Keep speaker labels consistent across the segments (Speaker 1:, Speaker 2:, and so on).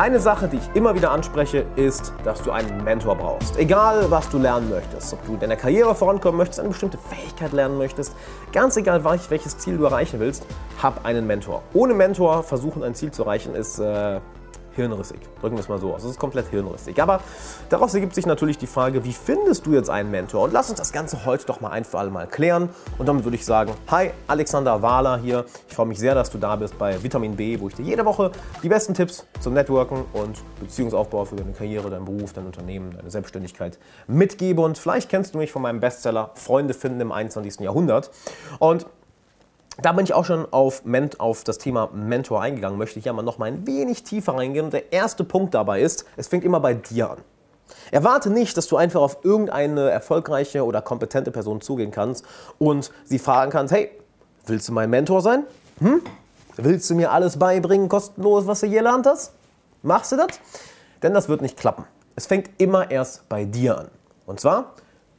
Speaker 1: Eine Sache, die ich immer wieder anspreche, ist, dass du einen Mentor brauchst. Egal, was du lernen möchtest. Ob du in deiner Karriere vorankommen möchtest, eine bestimmte Fähigkeit lernen möchtest, ganz egal, welches Ziel du erreichen willst, hab einen Mentor. Ohne Mentor versuchen, ein Ziel zu erreichen, ist äh, hirnrissig. Drücken wir es mal so aus. Es ist komplett hirnrissig. Aber daraus ergibt sich natürlich die Frage, wie findest du jetzt einen Mentor? Und lass uns das Ganze heute doch mal ein für alle Mal klären. Und damit würde ich sagen, hi, Alexander Wahler hier. Ich freue mich sehr, dass du da bist bei Vitamin B, wo ich dir jede Woche die besten Tipps zum Networken und Beziehungsaufbau für deine Karriere, deinen Beruf, dein Unternehmen, deine Selbstständigkeit mitgebe. Und vielleicht kennst du mich von meinem Bestseller Freunde finden im 21. Jahrhundert. Und da bin ich auch schon auf, auf das Thema Mentor eingegangen, möchte ich ja mal noch mal ein wenig tiefer reingehen. Und der erste Punkt dabei ist, es fängt immer bei dir an. Erwarte nicht, dass du einfach auf irgendeine erfolgreiche oder kompetente Person zugehen kannst und sie fragen kannst, hey, willst du mein Mentor sein? Hm? Willst du mir alles beibringen, kostenlos, was du hier gelernt hast? Machst du das? Denn das wird nicht klappen. Es fängt immer erst bei dir an. Und zwar,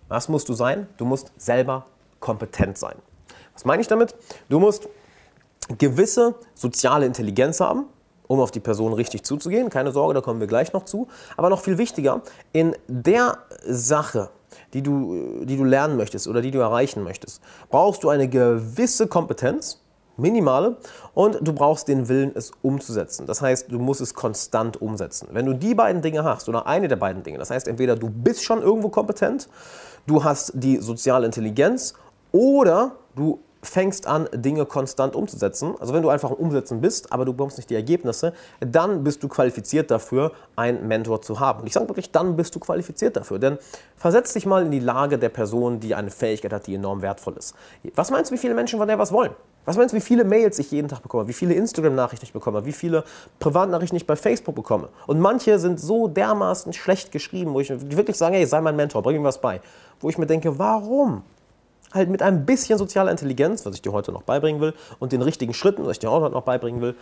Speaker 1: was musst du sein? Du musst selber kompetent sein. Was meine ich damit? Du musst gewisse soziale Intelligenz haben, um auf die Person richtig zuzugehen. Keine Sorge, da kommen wir gleich noch zu. Aber noch viel wichtiger, in der Sache, die du, die du lernen möchtest oder die du erreichen möchtest, brauchst du eine gewisse Kompetenz, minimale, und du brauchst den Willen, es umzusetzen. Das heißt, du musst es konstant umsetzen. Wenn du die beiden Dinge hast oder eine der beiden Dinge, das heißt entweder du bist schon irgendwo kompetent, du hast die soziale Intelligenz oder du fängst an, Dinge konstant umzusetzen. Also wenn du einfach umsetzen bist, aber du bekommst nicht die Ergebnisse, dann bist du qualifiziert dafür, einen Mentor zu haben. Und ich sage wirklich, dann bist du qualifiziert dafür. Denn versetz dich mal in die Lage der Person, die eine Fähigkeit hat, die enorm wertvoll ist. Was meinst du, wie viele Menschen von der was wollen? Was meinst du, wie viele Mails ich jeden Tag bekomme, wie viele Instagram-Nachrichten ich bekomme, wie viele Privatnachrichten ich bei Facebook bekomme? Und manche sind so dermaßen schlecht geschrieben, wo ich wirklich sage, hey, sei mein Mentor, bring mir was bei. Wo ich mir denke, warum? Halt mit ein bisschen sozialer Intelligenz, was ich dir heute noch beibringen will, und den richtigen Schritten, was ich dir auch noch beibringen will,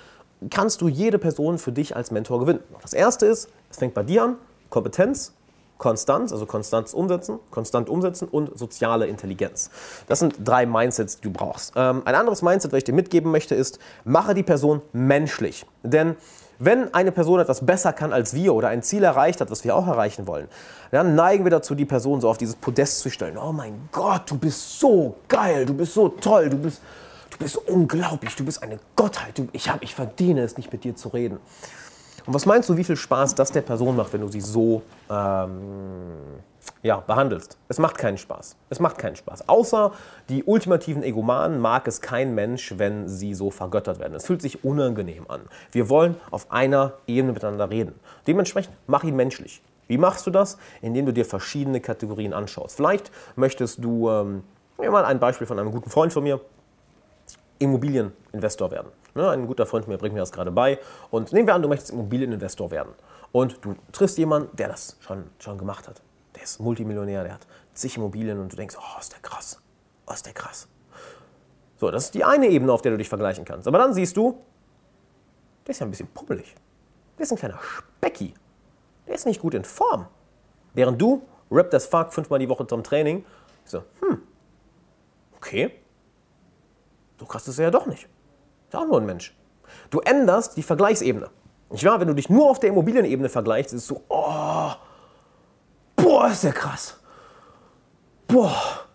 Speaker 1: kannst du jede Person für dich als Mentor gewinnen. Das erste ist, es fängt bei dir an, Kompetenz, Konstanz, also Konstanz umsetzen, konstant umsetzen und soziale Intelligenz. Das sind drei Mindsets, die du brauchst. Ähm, ein anderes Mindset, was ich dir mitgeben möchte, ist, mache die Person menschlich. Denn wenn eine Person etwas besser kann als wir oder ein Ziel erreicht hat, was wir auch erreichen wollen, dann neigen wir dazu, die Person so auf dieses Podest zu stellen. Oh mein Gott, du bist so geil, du bist so toll, du bist, du bist unglaublich, du bist eine Gottheit. Du, ich, hab, ich verdiene es nicht, mit dir zu reden. Und was meinst du, wie viel Spaß das der Person macht, wenn du sie so ähm, ja, behandelst? Es macht keinen Spaß. Es macht keinen Spaß. Außer die ultimativen Egomanen mag es kein Mensch, wenn sie so vergöttert werden. Es fühlt sich unangenehm an. Wir wollen auf einer Ebene miteinander reden. Dementsprechend mach ihn menschlich. Wie machst du das? Indem du dir verschiedene Kategorien anschaust. Vielleicht möchtest du, ähm, mal ein Beispiel von einem guten Freund von mir, Immobilieninvestor werden. Ne, ein guter Freund von mir bringt mir das gerade bei. Und nehmen wir an, du möchtest Immobilieninvestor werden. Und du triffst jemanden, der das schon, schon gemacht hat. Der ist Multimillionär, der hat zig Immobilien und du denkst, oh, ist der krass. Oh, ist der krass. So, das ist die eine Ebene, auf der du dich vergleichen kannst. Aber dann siehst du, der ist ja ein bisschen pummelig. Der ist ein kleiner Specki. Der ist nicht gut in Form. Während du, rap das fuck fünfmal die Woche zum Training, so, hm, okay, so krass ist er ja doch nicht. Ist auch nur ein Mensch. Du änderst die Vergleichsebene. Nicht wahr? Wenn du dich nur auf der Immobilienebene vergleichst, ist es so, oh, boah, ist der krass. Boah.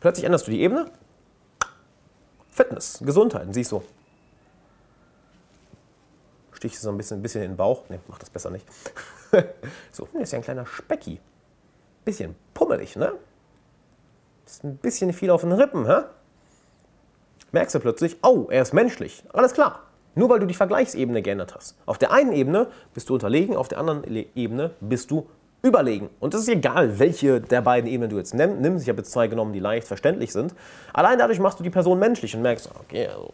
Speaker 1: Plötzlich änderst du die Ebene. Fitness, Gesundheit, siehst du. Stichst du so ein bisschen, ein bisschen in den Bauch. Ne, mach das besser nicht. so, ist ja ein kleiner Specki. Bisschen pummelig, ne? Ist ein bisschen viel auf den Rippen, hä? merkst du plötzlich, oh, er ist menschlich. Alles klar. Nur weil du die Vergleichsebene geändert hast. Auf der einen Ebene bist du unterlegen, auf der anderen Ebene bist du überlegen. Und es ist egal, welche der beiden Ebenen du jetzt nimmst. Ich habe jetzt zwei genommen, die leicht verständlich sind. Allein dadurch machst du die Person menschlich und merkst, okay, also,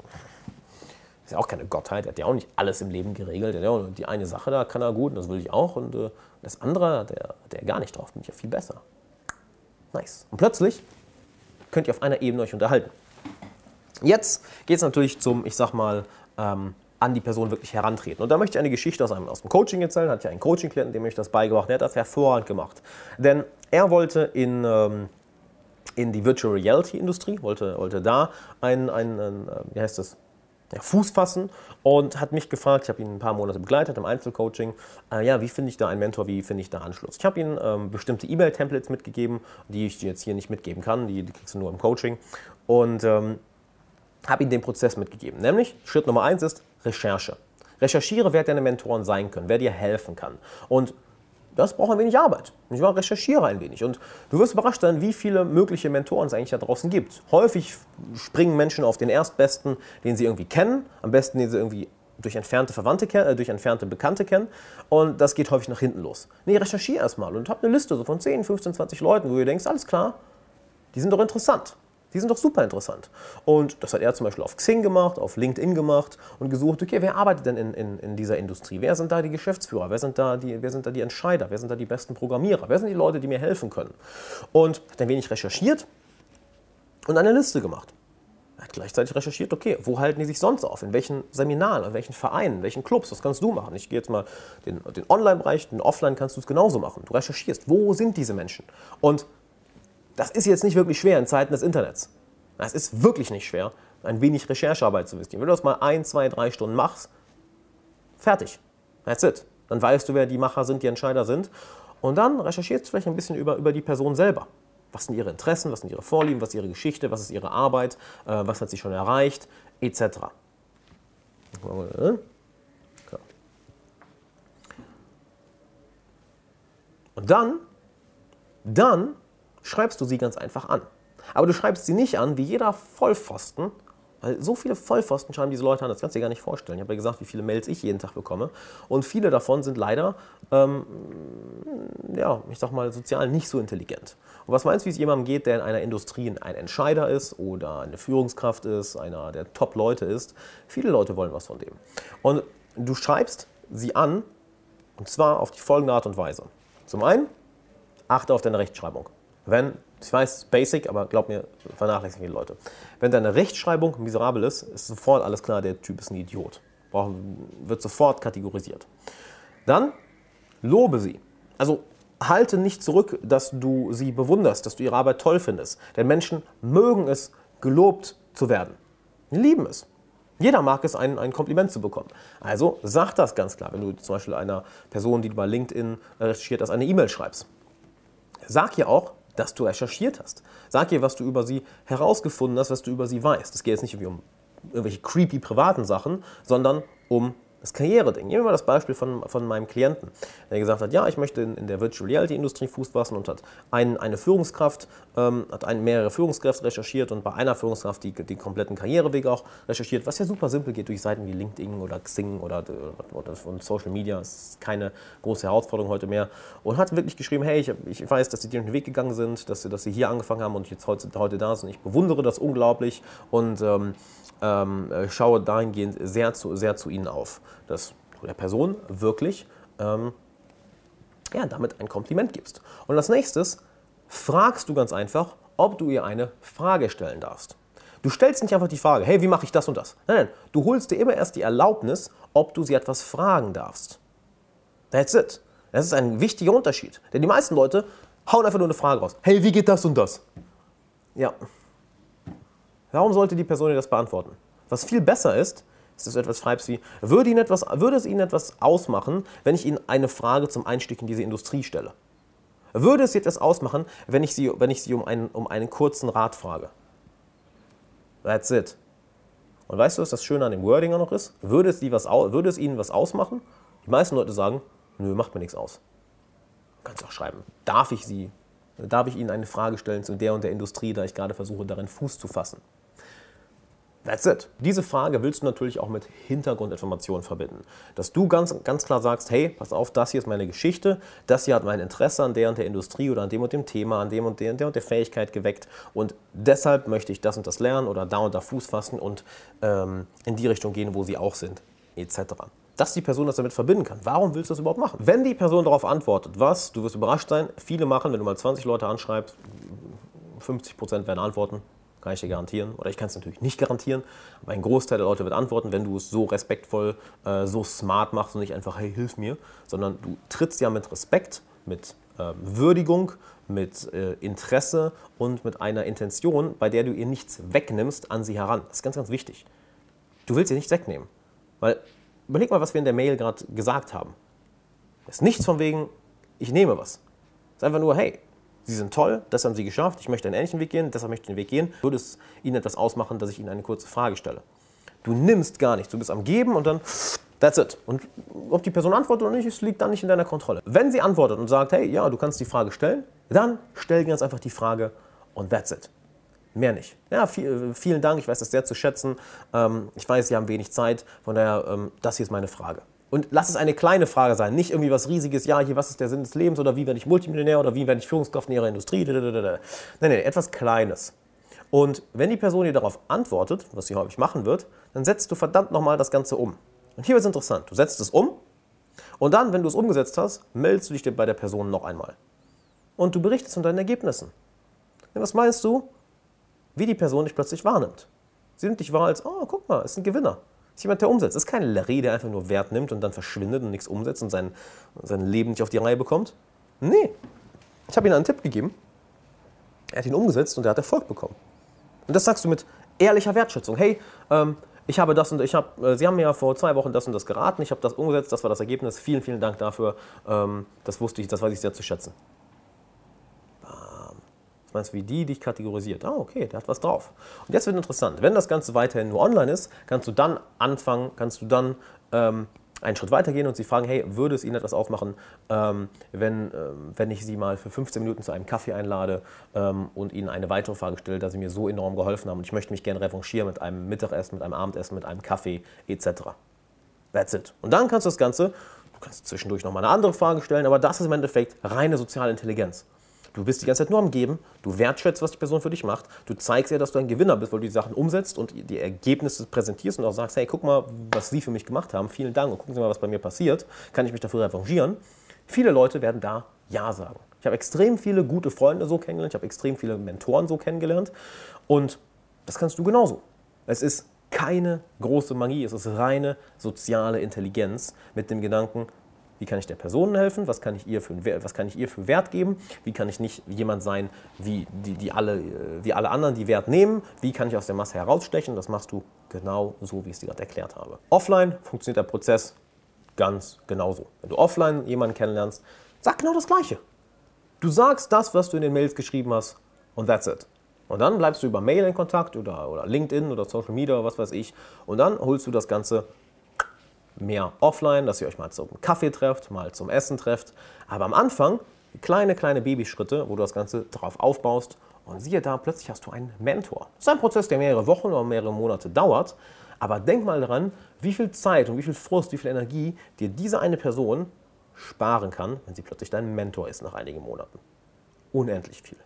Speaker 1: ist ja auch keine Gottheit, er hat ja auch nicht alles im Leben geregelt. Ja die eine Sache, da kann er gut und das will ich auch. Und äh, das andere, der, der gar nicht drauf, bin ich ja viel besser. Nice. Und plötzlich könnt ihr auf einer Ebene euch unterhalten. Jetzt geht es natürlich zum, ich sag mal, ähm, an die Person wirklich herantreten. Und da möchte ich eine Geschichte aus, einem, aus dem Coaching erzählen. Hat ja einen Coaching-Klienten, dem ich das beigebracht. Der hat das hervorragend gemacht. Denn er wollte in, ähm, in die Virtual Reality-Industrie, wollte, wollte da ein, ein, ein, äh, wie heißt das? ja, Fuß fassen und hat mich gefragt, ich habe ihn ein paar Monate begleitet im Einzelcoaching, äh, ja, wie finde ich da einen Mentor, wie finde ich da Anschluss? Ich habe ihm ähm, bestimmte E-Mail-Templates mitgegeben, die ich jetzt hier nicht mitgeben kann, die, die kriegst du nur im Coaching und ähm, habe ihm den Prozess mitgegeben. Nämlich, Schritt Nummer eins ist Recherche. Recherchiere, wer deine Mentoren sein können, wer dir helfen kann. Und das braucht ein wenig Arbeit. Ich war recherchiere ein wenig. Und du wirst überrascht sein, wie viele mögliche Mentoren es eigentlich da draußen gibt. Häufig springen Menschen auf den Erstbesten, den sie irgendwie kennen. Am besten, den sie irgendwie durch entfernte Verwandte äh, durch entfernte Bekannte kennen. Und das geht häufig nach hinten los. Nee, recherchiere erstmal und hab eine Liste so von 10, 15, 20 Leuten, wo du denkst, alles klar, die sind doch interessant. Die sind doch super interessant. Und das hat er zum Beispiel auf Xing gemacht, auf LinkedIn gemacht und gesucht, okay, wer arbeitet denn in, in, in dieser Industrie? Wer sind da die Geschäftsführer? Wer sind, da die, wer sind da die Entscheider? Wer sind da die besten Programmierer? Wer sind die Leute, die mir helfen können? Und hat ein wenig recherchiert und eine Liste gemacht. Er hat gleichzeitig recherchiert, okay, wo halten die sich sonst auf? In welchen Seminaren, in welchen Vereinen, in welchen Clubs? Was kannst du machen? Ich gehe jetzt mal den, den Online-Bereich, den Offline kannst du es genauso machen. Du recherchierst, wo sind diese Menschen? Und das ist jetzt nicht wirklich schwer in Zeiten des Internets. Es ist wirklich nicht schwer, ein wenig Recherchearbeit zu wissen. Wenn du das mal ein, zwei, drei Stunden machst, fertig. That's it. Dann weißt du, wer die Macher sind, die Entscheider sind. Und dann recherchierst du vielleicht ein bisschen über, über die Person selber. Was sind ihre Interessen, was sind ihre Vorlieben, was ist ihre Geschichte, was ist ihre Arbeit, äh, was hat sie schon erreicht, etc. Und dann, dann schreibst du sie ganz einfach an. Aber du schreibst sie nicht an wie jeder Vollpfosten, weil so viele Vollpfosten schreiben diese Leute an, das kannst du dir gar nicht vorstellen. Ich habe ja gesagt, wie viele Mails ich jeden Tag bekomme. Und viele davon sind leider, ähm, ja, ich sag mal, sozial nicht so intelligent. Und was meinst du, wie es jemandem geht, der in einer Industrie ein Entscheider ist oder eine Führungskraft ist, einer der Top-Leute ist? Viele Leute wollen was von dem. Und du schreibst sie an, und zwar auf die folgende Art und Weise. Zum einen, achte auf deine Rechtschreibung. Wenn ich weiß, basic, aber glaub mir, vernachlässigen viele Leute. Wenn deine Rechtschreibung miserabel ist, ist sofort alles klar, der Typ ist ein Idiot. wird sofort kategorisiert. Dann lobe sie. Also halte nicht zurück, dass du sie bewunderst, dass du ihre Arbeit toll findest. Denn Menschen mögen es, gelobt zu werden. Die lieben es. Jeder mag es, ein, ein Kompliment zu bekommen. Also sag das ganz klar, wenn du zum Beispiel einer Person, die du bei LinkedIn recherchiert hast, eine E-Mail schreibst. Sag ihr auch, dass du recherchiert hast. Sag ihr, was du über sie herausgefunden hast, was du über sie weißt. Es geht jetzt nicht um irgendwelche creepy privaten Sachen, sondern um das Karriereding. Nehmen wir mal das Beispiel von, von meinem Klienten, der gesagt hat, ja, ich möchte in, in der Virtual Reality Industrie Fuß fassen und hat ein, eine Führungskraft, ähm, hat ein, mehrere Führungskräfte recherchiert und bei einer Führungskraft die, die kompletten Karrierewege auch recherchiert, was ja super simpel geht durch Seiten wie LinkedIn oder Xing oder, oder, oder Social Media. Das ist keine große Herausforderung heute mehr. Und hat wirklich geschrieben, hey, ich, ich weiß, dass sie den Weg gegangen sind, dass sie, dass sie hier angefangen haben und jetzt heute, heute da sind. Ich bewundere das unglaublich und ähm, ähm, äh, schaue dahingehend sehr zu, sehr zu ihnen auf, dass du der Person wirklich ähm, ja, damit ein Kompliment gibst. Und als nächstes fragst du ganz einfach, ob du ihr eine Frage stellen darfst. Du stellst nicht einfach die Frage, hey, wie mache ich das und das? Nein, nein, du holst dir immer erst die Erlaubnis, ob du sie etwas fragen darfst. That's it. Das ist ein wichtiger Unterschied. Denn die meisten Leute hauen einfach nur eine Frage raus. Hey, wie geht das und das? Ja, Warum sollte die Person dir das beantworten? Was viel besser ist, ist, dass du etwas schreibst wie, würde, Ihnen etwas, würde es Ihnen etwas ausmachen, wenn ich Ihnen eine Frage zum Einstieg in diese Industrie stelle? Würde es etwas ausmachen, wenn ich Sie, wenn ich Sie um, einen, um einen kurzen Rat frage? That's it. Und weißt du, was das Schöne an dem Wording auch noch ist? Würde es, was, würde es Ihnen was ausmachen? Die meisten Leute sagen, nö, macht mir nichts aus. Kannst auch schreiben, darf ich Sie, darf ich Ihnen eine Frage stellen zu der und der Industrie, da ich gerade versuche, darin Fuß zu fassen? That's it. Diese Frage willst du natürlich auch mit Hintergrundinformationen verbinden. Dass du ganz, ganz klar sagst, hey, pass auf, das hier ist meine Geschichte, das hier hat mein Interesse an der und der Industrie oder an dem und dem Thema, an dem und der, der und der Fähigkeit geweckt und deshalb möchte ich das und das lernen oder da und da Fuß fassen und ähm, in die Richtung gehen, wo sie auch sind, etc. Dass die Person das damit verbinden kann. Warum willst du das überhaupt machen? Wenn die Person darauf antwortet, was, du wirst überrascht sein, viele machen, wenn du mal 20 Leute anschreibst, 50% werden antworten, kann ich dir garantieren. Oder ich kann es natürlich nicht garantieren, aber ein Großteil der Leute wird antworten, wenn du es so respektvoll, äh, so smart machst und nicht einfach, hey, hilf mir, sondern du trittst ja mit Respekt, mit äh, Würdigung, mit äh, Interesse und mit einer Intention, bei der du ihr nichts wegnimmst, an sie heran. Das ist ganz, ganz wichtig. Du willst dir nichts wegnehmen. Weil, überleg mal, was wir in der Mail gerade gesagt haben. Es ist nichts von wegen, ich nehme was. Es ist einfach nur, hey, Sie sind toll, das haben Sie geschafft, ich möchte einen ähnlichen Weg gehen, deshalb möchte ich den Weg gehen. Würde es Ihnen etwas ausmachen, dass ich Ihnen eine kurze Frage stelle? Du nimmst gar nichts, du bist am Geben und dann, that's it. Und ob die Person antwortet oder nicht, es liegt dann nicht in deiner Kontrolle. Wenn sie antwortet und sagt, hey, ja, du kannst die Frage stellen, dann stell ganz einfach die Frage und that's it. Mehr nicht. Ja, viel, vielen Dank, ich weiß das sehr zu schätzen. Ähm, ich weiß, Sie haben wenig Zeit, von daher, ähm, das hier ist meine Frage. Und lass es eine kleine Frage sein, nicht irgendwie was Riesiges, ja, hier, was ist der Sinn des Lebens oder wie werde ich Multimillionär oder wie werde ich Führungskraft in ihrer Industrie. Nein, nein, etwas Kleines. Und wenn die Person dir darauf antwortet, was sie häufig machen wird, dann setzt du verdammt nochmal das Ganze um. Und hier wird es interessant. Du setzt es um und dann, wenn du es umgesetzt hast, meldest du dich bei der Person noch einmal. Und du berichtest von deinen Ergebnissen. Denn was meinst du, wie die Person dich plötzlich wahrnimmt? Sie nimmt dich wahr als, oh, guck mal, ist ein Gewinner ist jemand, der umsetzt. Das ist kein Larry, der einfach nur Wert nimmt und dann verschwindet und nichts umsetzt und sein, sein Leben nicht auf die Reihe bekommt. Nee. Ich habe ihm einen Tipp gegeben. Er hat ihn umgesetzt und er hat Erfolg bekommen. Und das sagst du mit ehrlicher Wertschätzung. Hey, ähm, ich habe das und ich habe, äh, Sie haben mir ja vor zwei Wochen das und das geraten, ich habe das umgesetzt, das war das Ergebnis. Vielen, vielen Dank dafür. Ähm, das wusste ich, das weiß ich sehr zu schätzen. Meinst wie die dich kategorisiert? Ah, okay, der hat was drauf. Und jetzt wird interessant. Wenn das Ganze weiterhin nur online ist, kannst du dann anfangen, kannst du dann ähm, einen Schritt weitergehen und sie fragen, hey, würde es Ihnen etwas aufmachen, ähm, wenn, ähm, wenn ich Sie mal für 15 Minuten zu einem Kaffee einlade ähm, und Ihnen eine weitere Frage stelle, da Sie mir so enorm geholfen haben und ich möchte mich gerne revanchieren mit einem Mittagessen, mit einem Abendessen, mit einem Kaffee etc. That's it. Und dann kannst du das Ganze, du kannst zwischendurch nochmal eine andere Frage stellen, aber das ist im Endeffekt reine soziale Intelligenz. Du bist die ganze Zeit nur am Geben, du wertschätzt, was die Person für dich macht, du zeigst ihr, dass du ein Gewinner bist, weil du die Sachen umsetzt und die Ergebnisse präsentierst und auch sagst, hey, guck mal, was sie für mich gemacht haben, vielen Dank und gucken Sie mal, was bei mir passiert, kann ich mich dafür revanchieren. Viele Leute werden da Ja sagen. Ich habe extrem viele gute Freunde so kennengelernt, ich habe extrem viele Mentoren so kennengelernt. Und das kannst du genauso. Es ist keine große Magie, es ist reine soziale Intelligenz mit dem Gedanken, wie kann ich der Person helfen? Was kann ich ihr für, was kann ich ihr für Wert geben? Wie kann ich nicht jemand sein, wie, die, die alle, äh, wie alle anderen, die Wert nehmen? Wie kann ich aus der Masse herausstechen? Das machst du genau so, wie ich es dir gerade erklärt habe. Offline funktioniert der Prozess ganz genauso. Wenn du offline jemanden kennenlernst, sag genau das Gleiche. Du sagst das, was du in den Mails geschrieben hast und that's it. Und dann bleibst du über Mail in Kontakt oder, oder LinkedIn oder Social Media oder was weiß ich. Und dann holst du das Ganze mehr offline, dass ihr euch mal zum Kaffee trefft, mal zum Essen trefft. Aber am Anfang kleine, kleine Babyschritte, wo du das Ganze drauf aufbaust. Und siehe da, plötzlich hast du einen Mentor. Das ist ein Prozess, der mehrere Wochen oder mehrere Monate dauert. Aber denk mal daran, wie viel Zeit und wie viel Frust, wie viel Energie dir diese eine Person sparen kann, wenn sie plötzlich dein Mentor ist nach einigen Monaten. Unendlich viel.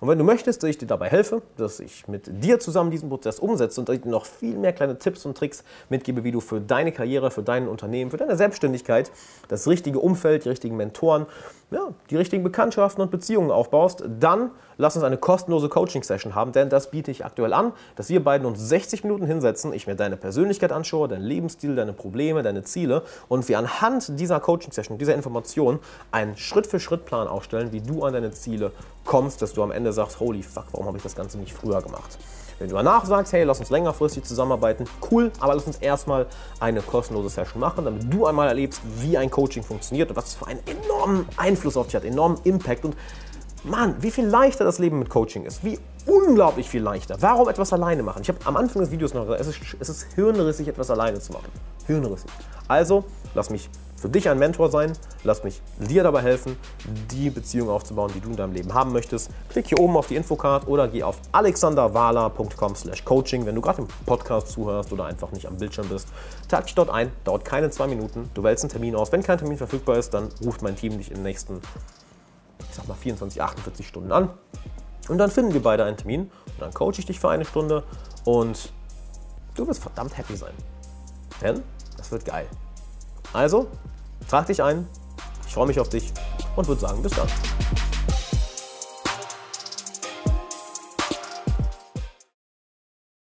Speaker 1: Und wenn du möchtest, dass ich dir dabei helfe, dass ich mit dir zusammen diesen Prozess umsetze und dass ich dir noch viel mehr kleine Tipps und Tricks mitgebe, wie du für deine Karriere, für dein Unternehmen, für deine Selbstständigkeit das richtige Umfeld, die richtigen Mentoren, ja, die richtigen Bekanntschaften und Beziehungen aufbaust, dann lass uns eine kostenlose Coaching-Session haben, denn das biete ich aktuell an, dass wir beiden uns 60 Minuten hinsetzen, ich mir deine Persönlichkeit anschaue, deinen Lebensstil, deine Probleme, deine Ziele und wir anhand dieser Coaching-Session, dieser Information einen Schritt-für-Schritt-Plan aufstellen, wie du an deine Ziele kommst, dass du am Ende sagst, holy fuck, warum habe ich das Ganze nicht früher gemacht? Wenn du danach sagst, hey, lass uns längerfristig zusammenarbeiten, cool, aber lass uns erstmal eine kostenlose Session machen, damit du einmal erlebst, wie ein Coaching funktioniert und was es für einen enormen Einfluss auf dich hat, enormen Impact und Mann, wie viel leichter das Leben mit Coaching ist. Wie unglaublich viel leichter. Warum etwas alleine machen? Ich habe am Anfang des Videos noch gesagt, es ist, es ist hirnrissig, etwas alleine zu machen. Hirnrissig. Also, lass mich für dich ein Mentor sein. Lass mich dir dabei helfen, die Beziehung aufzubauen, die du in deinem Leben haben möchtest. Klick hier oben auf die Infocard oder geh auf alexanderwala.com/coaching, wenn du gerade im Podcast zuhörst oder einfach nicht am Bildschirm bist. Trag dich dort ein, dauert keine zwei Minuten. Du wählst einen Termin aus. Wenn kein Termin verfügbar ist, dann ruft mein Team dich in den nächsten, ich sag mal 24, 48 Stunden an. Und dann finden wir beide einen Termin und dann coache ich dich für eine Stunde und du wirst verdammt happy sein. Denn das wird geil. Also, trag dich ein. Ich freue mich auf dich und würde sagen, bis dann.